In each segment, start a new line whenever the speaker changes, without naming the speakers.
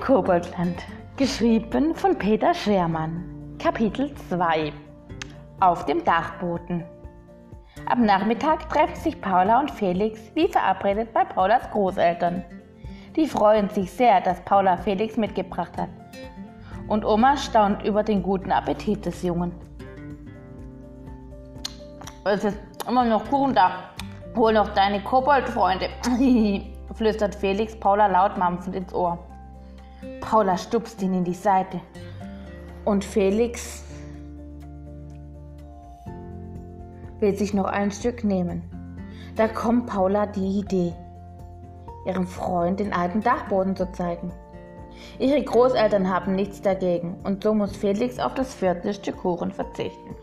Koboldland. Geschrieben von Peter Schermann. Kapitel 2 Auf dem Dachboden. Am Nachmittag treffen sich Paula und Felix wie verabredet bei Paulas Großeltern. Die freuen sich sehr, dass Paula Felix mitgebracht hat. Und Oma staunt über den guten Appetit des Jungen. Es ist immer noch Kuchen da. Hol noch deine Koboldfreunde, flüstert Felix Paula laut mampfend ins Ohr. Paula stupst ihn in die Seite. Und Felix will sich noch ein Stück nehmen. Da kommt Paula die Idee, ihrem Freund den alten Dachboden zu zeigen. Ihre Großeltern haben nichts dagegen und so muss Felix auf das vierte Stück Kuchen verzichten.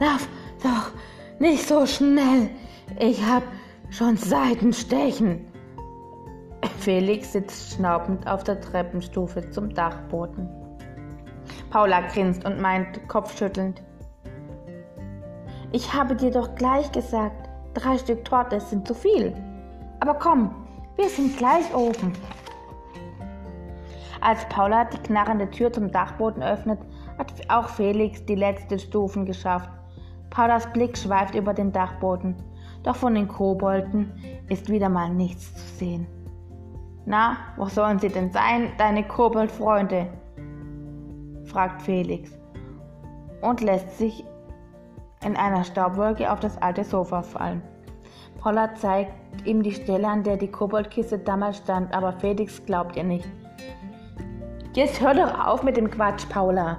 Lauf doch nicht so schnell, ich hab schon Seitenstechen, Felix sitzt schnaubend auf der Treppenstufe zum Dachboden. Paula grinst und meint kopfschüttelnd. Ich habe dir doch gleich gesagt, drei Stück Torte sind zu viel. Aber komm, wir sind gleich oben. Als Paula die knarrende Tür zum Dachboden öffnet, hat auch Felix die letzten Stufen geschafft. Paulas Blick schweift über den Dachboden, doch von den Kobolden ist wieder mal nichts zu sehen. Na, wo sollen sie denn sein, deine Koboldfreunde? fragt Felix und lässt sich in einer Staubwolke auf das alte Sofa fallen. Paula zeigt ihm die Stelle, an der die Koboldkiste damals stand, aber Felix glaubt ihr nicht. Jetzt hör doch auf mit dem Quatsch, Paula.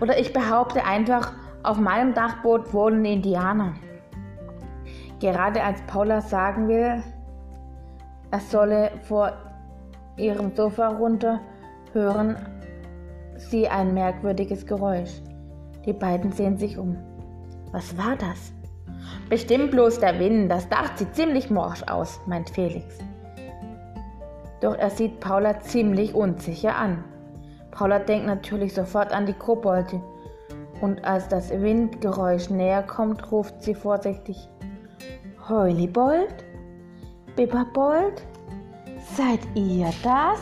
Oder ich behaupte einfach, auf meinem Dachboot wohnen Indianer. Gerade als Paula sagen will, er solle vor ihrem Sofa runter, hören sie ein merkwürdiges Geräusch. Die beiden sehen sich um. Was war das? Bestimmt bloß der Wind, das Dach sieht ziemlich morsch aus, meint Felix. Doch er sieht Paula ziemlich unsicher an. Paula denkt natürlich sofort an die Kobolde. Und als das Windgeräusch näher kommt, ruft sie vorsichtig: Heulibold? Bibberbold? Seid ihr das?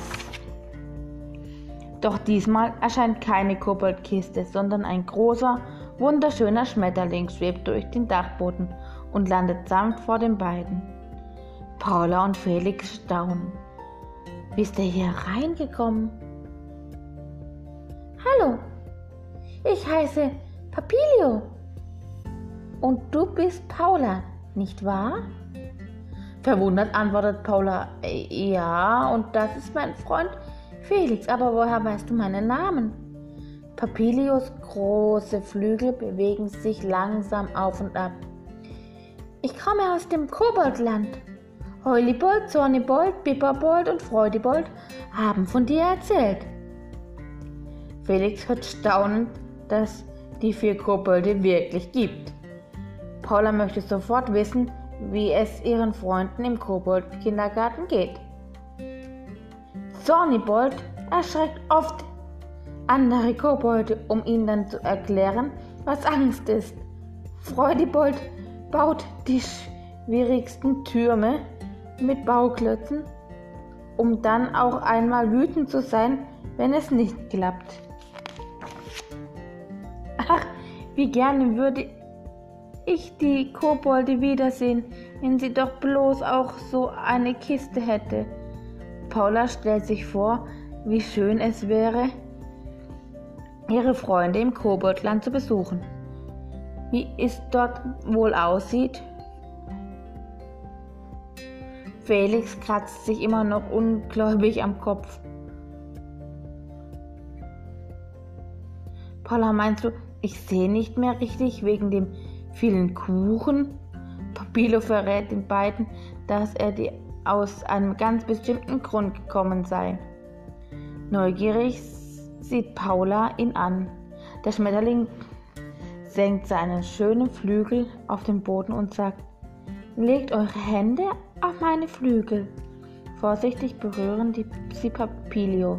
Doch diesmal erscheint keine Koboldkiste, sondern ein großer, wunderschöner Schmetterling schwebt durch den Dachboden und landet sanft vor den beiden. Paula und Felix staunen. Wie ist er hier reingekommen? Hallo, ich heiße Papilio. Und du bist Paula, nicht wahr? Verwundert antwortet Paula, äh, ja, und das ist mein Freund Felix, aber woher weißt du meinen Namen? Papilios große Flügel bewegen sich langsam auf und ab. Ich komme aus dem Koboldland. Heulibold, Zornibold, Bipperbold und Freudibold haben von dir erzählt. Felix hört staunend, dass die vier Kobolde wirklich gibt. Paula möchte sofort wissen, wie es ihren Freunden im Kobold-Kindergarten geht. Zornibold erschreckt oft andere Kobolde, um ihnen dann zu erklären, was Angst ist. Freudibold baut die schwierigsten Türme mit Bauklötzen, um dann auch einmal wütend zu sein, wenn es nicht klappt. Ach, wie gerne würde ich die Kobolde wiedersehen, wenn sie doch bloß auch so eine Kiste hätte. Paula stellt sich vor, wie schön es wäre, ihre Freunde im Koboldland zu besuchen. Wie es dort wohl aussieht? Felix kratzt sich immer noch ungläubig am Kopf. Paula, meinst du, ich sehe nicht mehr richtig wegen dem vielen Kuchen? Bilo verrät den beiden, dass er die aus einem ganz bestimmten Grund gekommen sei. Neugierig sieht Paula ihn an. Der Schmetterling senkt seinen schönen Flügel auf den Boden und sagt, legt eure Hände auf meine Flügel. Vorsichtig berühren die, sie Papilio.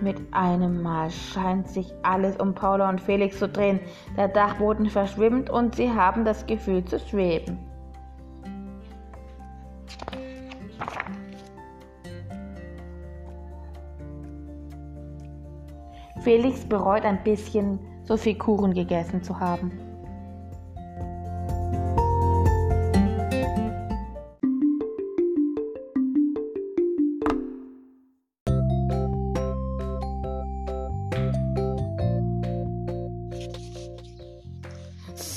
Mit einem Mal scheint sich alles um Paula und Felix zu drehen. Der Dachboden verschwimmt und sie haben das Gefühl zu schweben. Felix bereut ein bisschen, so viel Kuchen gegessen zu haben.